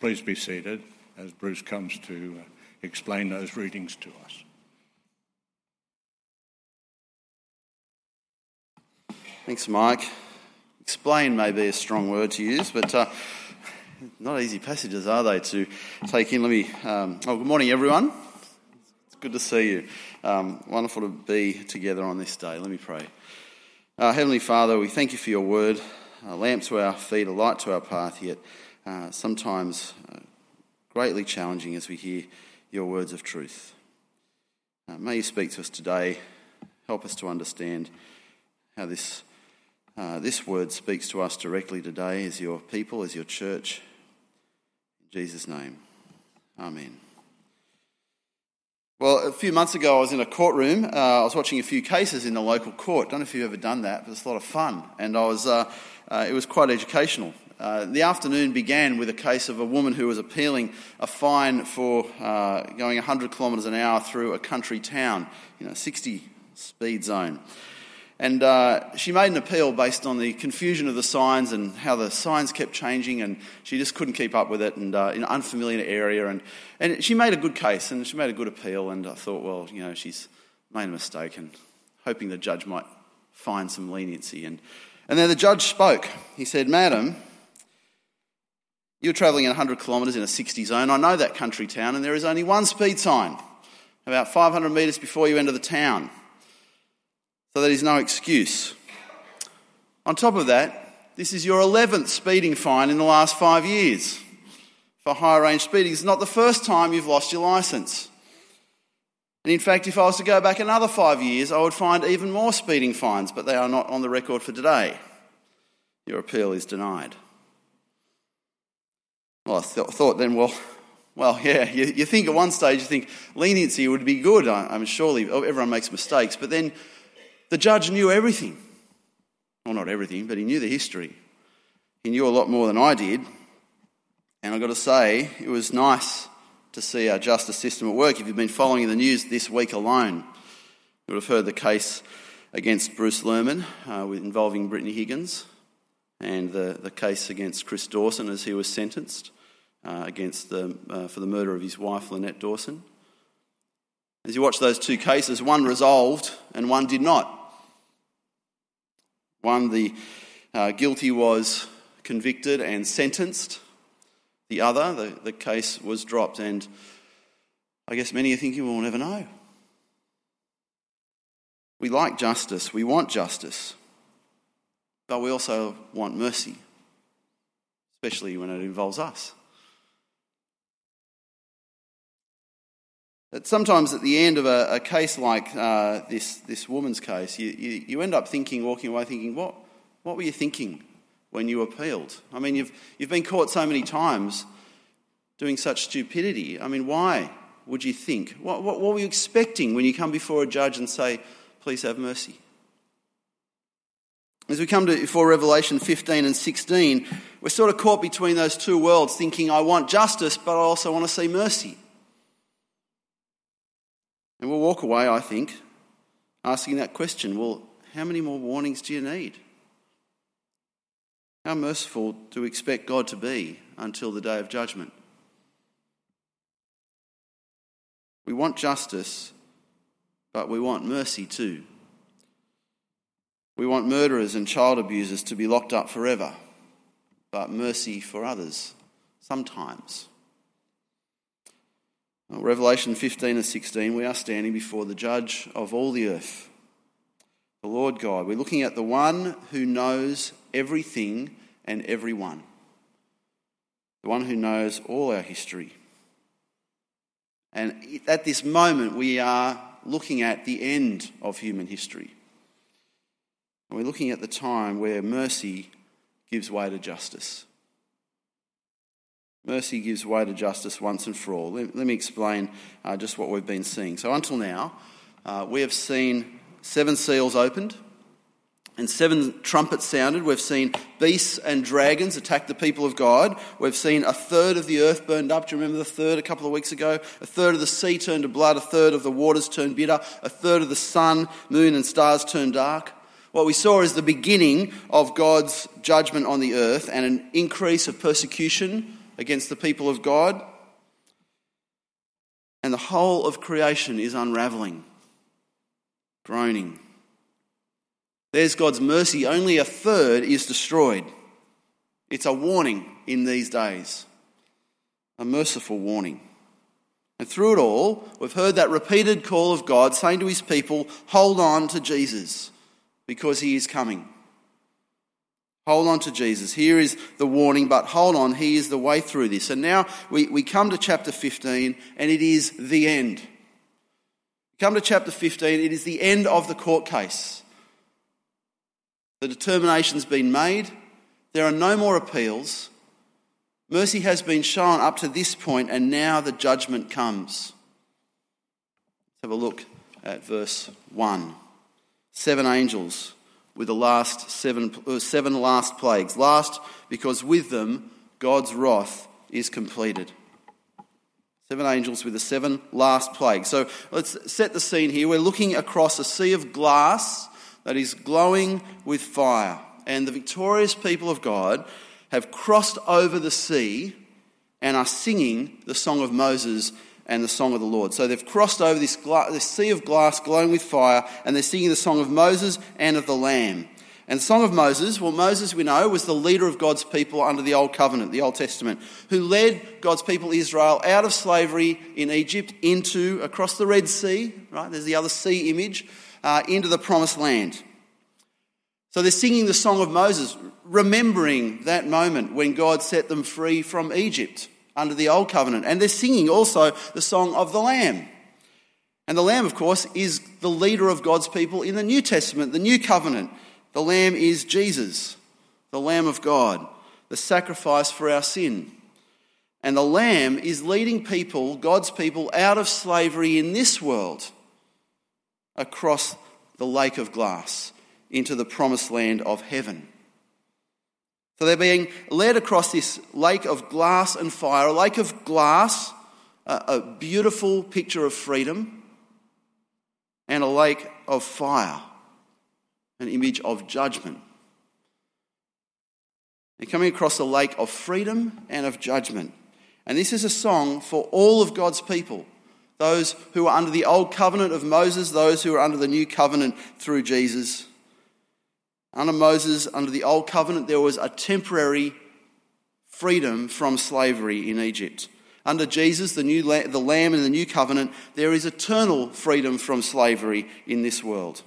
Please be seated as Bruce comes to uh, explain those readings to us. Thanks, Mike. Explain may be a strong word to use, but uh, not easy passages, are they, to take in? Let me. Um, oh, good morning, everyone. It's good to see you. Um, wonderful to be together on this day. Let me pray. Uh, Heavenly Father, we thank you for your word, a lamp to our feet, a light to our path, yet uh, sometimes uh, greatly challenging as we hear your words of truth. Uh, may you speak to us today, help us to understand how this, uh, this word speaks to us directly today as your people, as your church. In Jesus' name, Amen. Well, a few months ago, I was in a courtroom. Uh, I was watching a few cases in the local court. Don't know if you've ever done that, but it's a lot of fun. And I was, uh, it was quite educational. Uh, the afternoon began with a case of a woman who was appealing a fine for uh, going 100 kilometres an hour through a country town, you know, 60 speed zone. And uh, she made an appeal based on the confusion of the signs and how the signs kept changing, and she just couldn't keep up with it, and uh, in an unfamiliar area. And, and she made a good case, and she made a good appeal. And I thought, well, you know, she's made a mistake, and hoping the judge might find some leniency. And, and then the judge spoke. He said, Madam, you're travelling at 100 kilometres in a 60 zone. I know that country town, and there is only one speed sign about 500 metres before you enter the town. So that is no excuse. On top of that, this is your 11th speeding fine in the last five years for high range speeding. It's not the first time you've lost your licence. And in fact, if I was to go back another five years, I would find even more speeding fines, but they are not on the record for today. Your appeal is denied. Well, I th- thought then, well, well, yeah, you, you, think at one stage, you think leniency would be good. I, I mean, surely everyone makes mistakes. But then the judge knew everything. Well, not everything, but he knew the history. He knew a lot more than I did. And I've got to say, it was nice to see our justice system at work. If you've been following the news this week alone, you would have heard the case against Bruce Lehrmann uh, involving Brittany Higgins and the, the case against Chris Dawson as he was sentenced uh, against the, uh, for the murder of his wife, Lynette Dawson. As you watch those two cases, one resolved and one did not. One, the uh, guilty was convicted and sentenced. The other, the, the case was dropped. And I guess many are thinking, we'll never know. We like justice, we want justice. But we also want mercy, especially when it involves us. That sometimes at the end of a, a case like uh, this, this woman's case, you, you, you, end up thinking, walking away thinking, what, what were you thinking when you appealed? I mean, you've, you've been caught so many times doing such stupidity. I mean, why would you think? What, what, what were you expecting when you come before a judge and say, please have mercy? As we come to before Revelation 15 and 16, we're sort of caught between those two worlds, thinking, I want justice, but I also want to see mercy. And we'll walk away, I think, asking that question well, how many more warnings do you need? How merciful do we expect God to be until the day of judgment? We want justice, but we want mercy too. We want murderers and child abusers to be locked up forever, but mercy for others sometimes. Well, Revelation 15 and 16, we are standing before the judge of all the earth, the Lord God. We're looking at the one who knows everything and everyone, the one who knows all our history. And at this moment, we are looking at the end of human history. And we're looking at the time where mercy gives way to justice. Mercy gives way to justice once and for all. Let, let me explain uh, just what we've been seeing. So, until now, uh, we have seen seven seals opened and seven trumpets sounded. We've seen beasts and dragons attack the people of God. We've seen a third of the earth burned up. Do you remember the third a couple of weeks ago? A third of the sea turned to blood, a third of the waters turned bitter, a third of the sun, moon, and stars turned dark. What we saw is the beginning of God's judgment on the earth and an increase of persecution against the people of God. And the whole of creation is unraveling, groaning. There's God's mercy. Only a third is destroyed. It's a warning in these days, a merciful warning. And through it all, we've heard that repeated call of God saying to his people, hold on to Jesus because he is coming. Hold on to Jesus. Here is the warning, but hold on, he is the way through this. And now we, we come to chapter 15, and it is the end. Come to chapter 15, it is the end of the court case. The determination's been made, there are no more appeals. Mercy has been shown up to this point, and now the judgment comes. Let's have a look at verse 1. Seven angels with the last seven, uh, seven last plagues. Last, because with them God's wrath is completed. Seven angels with the seven last plagues. So let's set the scene here. We're looking across a sea of glass that is glowing with fire. And the victorious people of God have crossed over the sea and are singing the song of Moses and the song of the Lord. So they've crossed over this, gla- this sea of glass glowing with fire and they're singing the song of Moses and of the Lamb. And the Song of Moses, well, Moses, we know, was the leader of God's people under the Old Covenant, the Old Testament, who led God's people Israel out of slavery in Egypt into, across the Red Sea, right? There's the other sea image, uh, into the promised land. So they're singing the Song of Moses, remembering that moment when God set them free from Egypt under the Old Covenant. And they're singing also the Song of the Lamb. And the Lamb, of course, is the leader of God's people in the New Testament, the New Covenant. The Lamb is Jesus, the Lamb of God, the sacrifice for our sin. And the Lamb is leading people, God's people, out of slavery in this world across the lake of glass into the promised land of heaven. So they're being led across this lake of glass and fire, a lake of glass, a, beautiful picture of freedom, and a lake of fire, an image of judgment. They're coming across a lake of freedom and of judgment. And this is a song for all of God's people those who are under the old covenant of Moses, those who are under the new covenant through Jesus. Under Moses, under the Old Covenant, there was a temporary freedom from slavery in Egypt. Under Jesus, the, new, the Lamb in the New Covenant, there is eternal freedom from slavery in this world.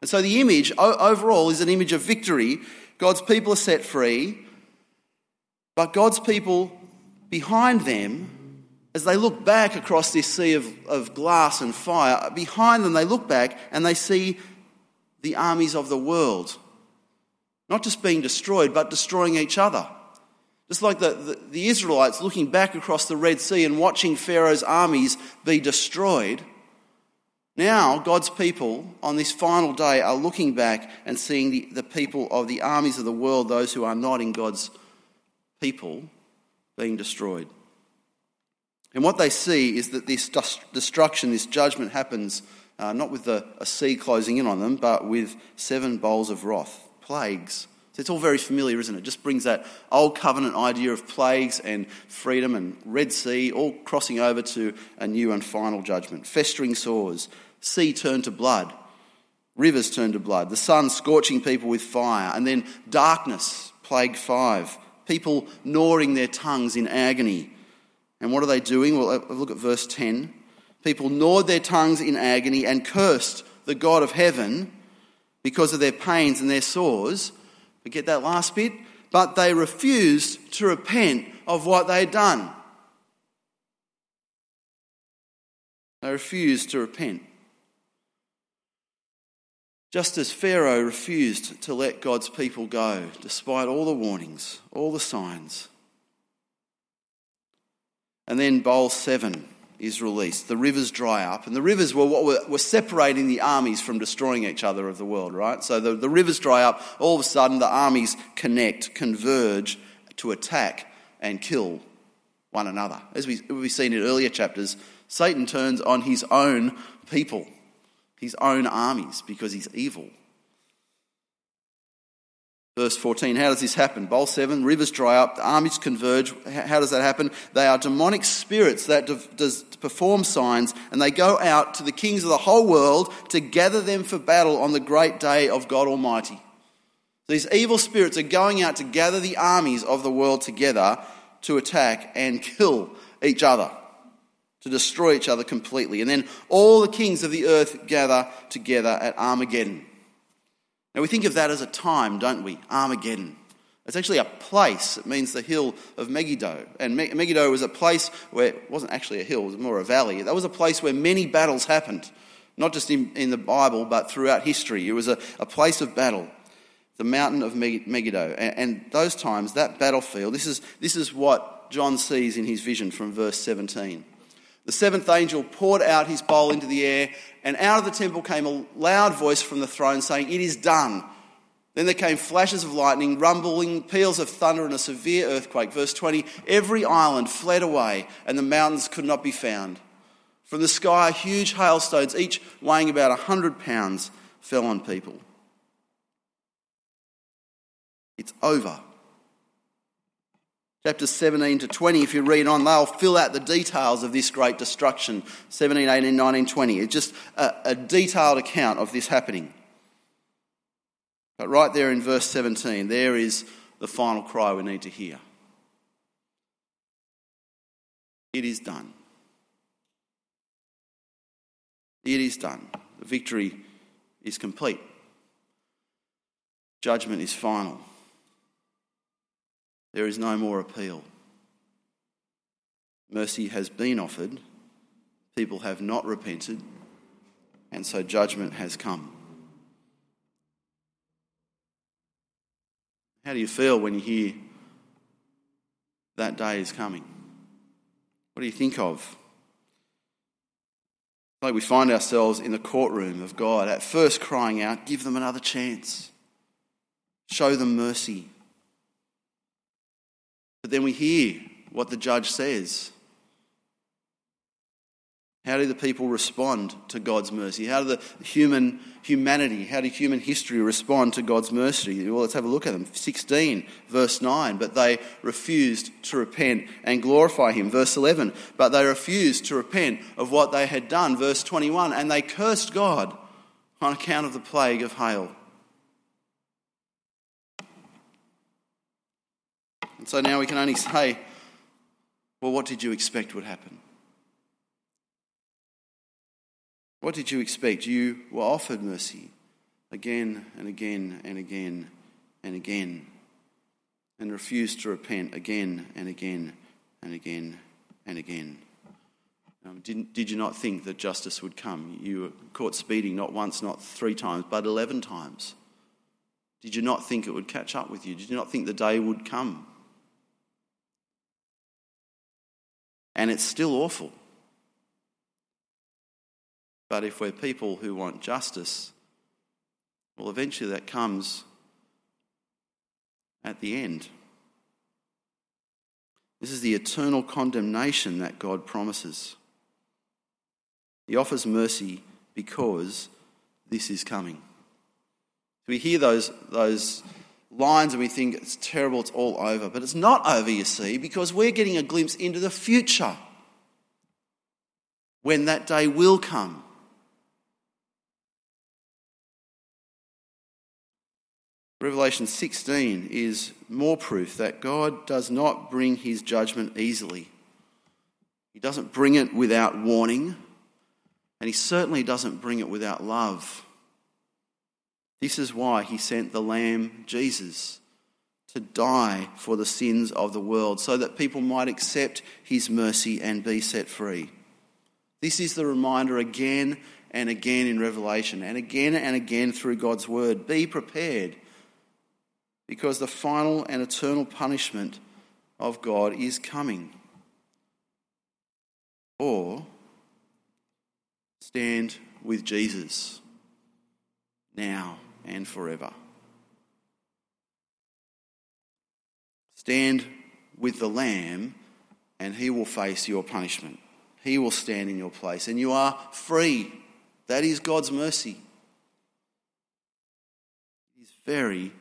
And so the image overall is an image of victory. God's people are set free, but God's people behind them, as they look back across this sea of, of glass and fire, behind them they look back and they see the armies of the world. Not just being destroyed, but destroying each other. Just like the, the, the, Israelites looking back across the Red Sea and watching Pharaoh's armies be destroyed. Now, God's people on this final day are looking back and seeing the, the people of the armies of the world, those who are not in God's people, being destroyed. And what they see is that this destruction, this judgment happens uh, not with a, a sea closing in on them, but with seven bowls of wrath, plagues. So it's all very familiar, isn't it? it? Just brings that old covenant idea of plagues and freedom and Red Sea all crossing over to a new and final judgment. Festering sores, sea turned to blood, rivers turned to blood, the sun scorching people with fire, and then darkness, plague five, people gnawing their tongues in agony. And what are they doing? Well, look at verse 10. People gnawed their tongues in agony and cursed the God of heaven because of their pains and their sores. Forget that last bit. But they refused to repent of what they had done. They refused to repent. Just as Pharaoh refused to let God's people go, despite all the warnings, all the signs. And then, bowl seven is released. The rivers dry up. And the rivers were what were, were separating the armies from destroying each other of the world, right? So the, the rivers dry up. All of a sudden, the armies connect, converge to attack and kill one another. As we, we've seen in earlier chapters, Satan turns on his own people, his own armies, because he's evil. Verse 14, how does this happen? Bowl 7, rivers dry up, the armies converge. How does that happen? They are demonic spirits that does perform signs, and they go out to the kings of the whole world to gather them for battle on the great day of God Almighty. These evil spirits are going out to gather the armies of the world together to attack and kill each other, to destroy each other completely. And then all the kings of the earth gather together at Armageddon. Now, we think of that as a time, don't we? Armageddon. It's actually a place. It means the hill of Megiddo. And Megiddo was a place where it wasn't actually a hill, it was more a valley. That was a place where many battles happened, not just in, in the Bible, but throughout history. It was a, a place of battle, the mountain of Megiddo. And, and those times, that battlefield, this is, this is what John sees in his vision from verse 17. The seventh angel poured out his bowl into the air, and out of the temple came a loud voice from the throne saying, It is done. Then there came flashes of lightning, rumbling, peals of thunder, and a severe earthquake. Verse 20 Every island fled away, and the mountains could not be found. From the sky, huge hailstones, each weighing about a 100 pounds, fell on people. It's over chapters 17 to 20, if you read on, they'll fill out the details of this great destruction 17, 18, 19, 20. It's just a, a detailed account of this happening. But right there in verse 17, there is the final cry we need to hear. It is done. It is done. The victory is complete. Judgment is final. There is no more appeal. Mercy has been offered, people have not repented, and so judgment has come. How do you feel when you hear that day is coming? What do you think of? Like we find ourselves in the courtroom of God, at first crying out, Give them another chance, show them mercy. But then we hear what the judge says. How do the people respond to God's mercy? How do the human humanity, how do human history respond to God's mercy? Well, let's have a look at them. 16, verse 9. But they refused to repent and glorify him. Verse 11. But they refused to repent of what they had done. Verse 21. And they cursed God on account of the plague of hail. And so now we can only say, well, what did you expect would happen? What did you expect? You were offered mercy again and again and again and again and refused to repent again and again and again and again. Um, did, did you not think that justice would come? You were caught speeding not once, not three times, but 11 times. Did you not think it would catch up with you? Did you not think the day would come And it's still awful. But if we're people who want justice, well, eventually that comes at the end. This is the eternal condemnation that God promises. He offers mercy because this is coming. we hear those, those lines and we think it's terrible, it's all over. But it's not over, you see, because we're getting a glimpse into the future when that day will come. Revelation 16 is more proof that God does not bring his judgment easily. He doesn't bring it without warning, and he certainly doesn't bring it without love. This is why he sent the Lamb, Jesus, to die for the sins of the world, so that people might accept his mercy and be set free. This is the reminder again and again in Revelation, and again and again through God's word. Be prepared, because the final and eternal punishment of God is coming. Or stand with Jesus now and forever. Stand with the Lamb, and he will face your punishment. He will stand in your place, and you are free. That is God's mercy. It is very,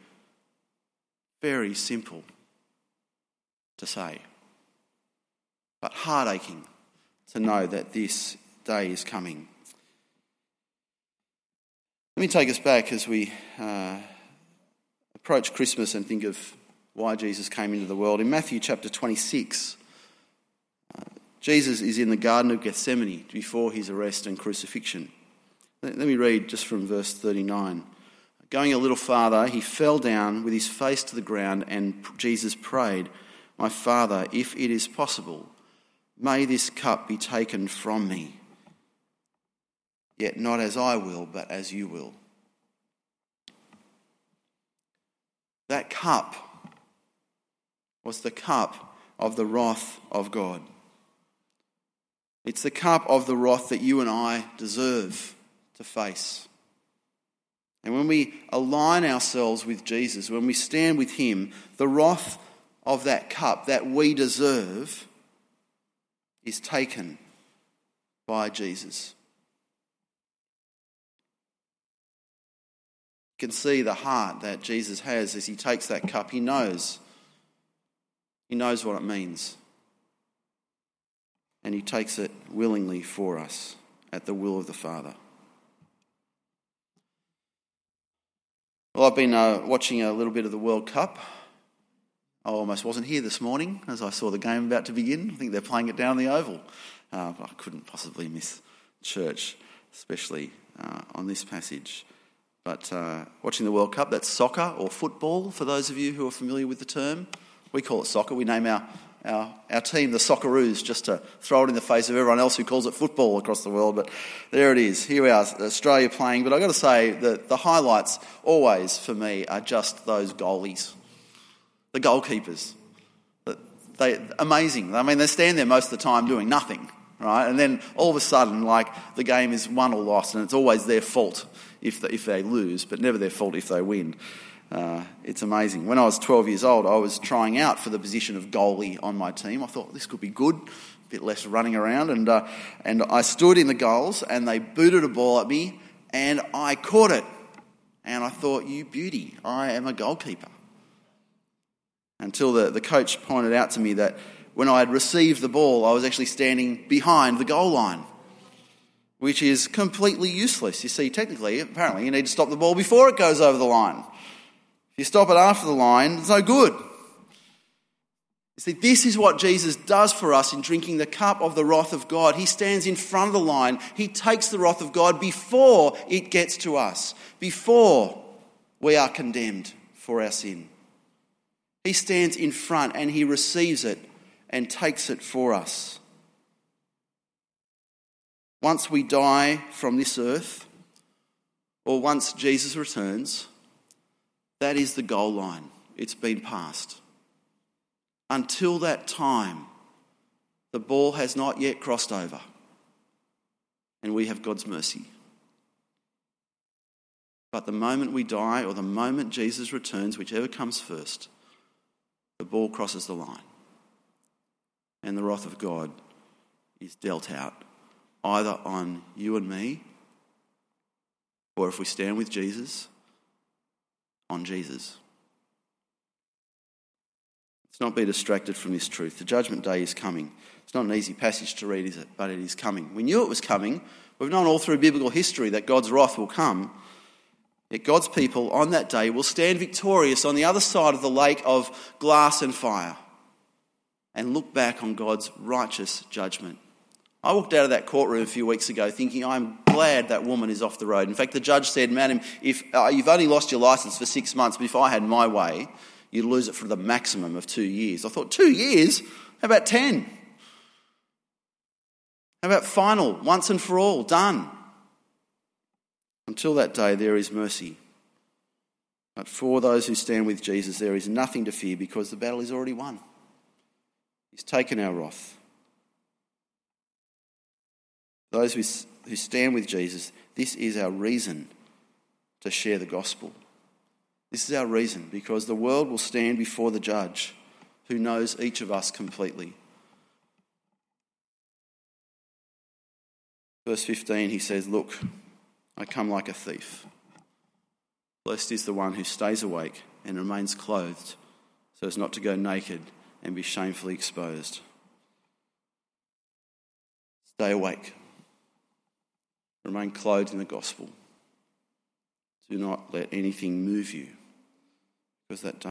Very simple to say, but heart aching to know that this day is coming. Let me take us back as we uh, approach Christmas and think of why Jesus came into the world. In Matthew chapter 26, uh, Jesus is in the Garden of Gethsemane before his arrest and crucifixion. Let, let me read just from verse 39. Going a little farther, he fell down with his face to the ground, and Jesus prayed, My Father, if it is possible, may this cup be taken from me. Yet not as I will, but as you will. That cup was the cup of the wrath of God. It's the cup of the wrath that you and I deserve to face. And when we align ourselves with Jesus, when we stand with Him, the wrath of that cup that we deserve is taken by Jesus. Can see the heart that Jesus has as He takes that cup. He knows. He knows what it means. And He takes it willingly for us at the will of the Father. Well, I've been uh, watching a little bit of the World Cup. I almost wasn't here this morning as I saw the game about to begin. I think they're playing it down the Oval. Uh, I couldn't possibly miss church, especially uh, on this passage. But uh, watching the World Cup, that's soccer or football, for those of you who are familiar with the term. We call it soccer. We name our our, our team, the Socceroos, just to throw it in the face of everyone else who calls it football across the world. But there it is. Here we are, Australia playing. But I've got to say that the highlights always for me are just those goalies, the goalkeepers. They amazing. I mean, they stand there most of the time doing nothing, right? And then all of a sudden, like the game is won or lost, and it's always their fault if they, if they lose, but never their fault if they win. Uh, it's amazing. When I was 12 years old, I was trying out for the position of goalie on my team. I thought this could be good, a bit less running around, and uh, and I stood in the goals, and they booted a ball at me, and I caught it, and I thought, "You beauty, I am a goalkeeper." Until the, the coach pointed out to me that when I had received the ball, I was actually standing behind the goal line which is completely useless. You see, technically, apparently, you need to stop the ball before it goes over the line. If you stop it after the line, it's no good. You see, this is what Jesus does for us in drinking the cup of the wrath of God. He stands in front of the line. He takes the wrath of God before it gets to us, before we are condemned for our sin. He stands in front and he receives it and takes it for us. Once we die from this earth, or once Jesus returns, that is the goal line. It's been passed. Until that time, the ball has not yet crossed over, and we have God's mercy. But the moment we die, or the moment Jesus returns, whichever comes first, the ball crosses the line. And the wrath of God is dealt out either on you and me, or if we stand with Jesus, on Jesus. Let's not be distracted from this truth. The judgment day is coming. It's not an easy passage to read, is it? But it is coming. We knew it was coming. We've known all through biblical history that God's wrath will come. Yet God's people on that day will stand victorious on the other side of the lake of glass and fire and look back on God's righteous judgment. I walked out of that courtroom a few weeks ago thinking, I'm glad that woman is off the road. In fact, the judge said, Madam, if uh, you've only lost your licence for six months, but if I had my way, you'd lose it for the maximum of two years. I thought, two years? How about ten? How about final, once and for all, done? Until that day, there is mercy. But for those who stand with Jesus, there is nothing to fear because the battle is already won. He's taken our wrath. Those who, stand with Jesus, this is our reason to share the gospel. This is our reason because the world will stand before the judge who knows each of us completely. Verse 15, he says, Look, I come like a thief. Blessed is the one who stays awake and remains clothed so as not to go naked and be shamefully exposed. Stay awake. Remain clothed in the gospel. Do not let anything move you, because that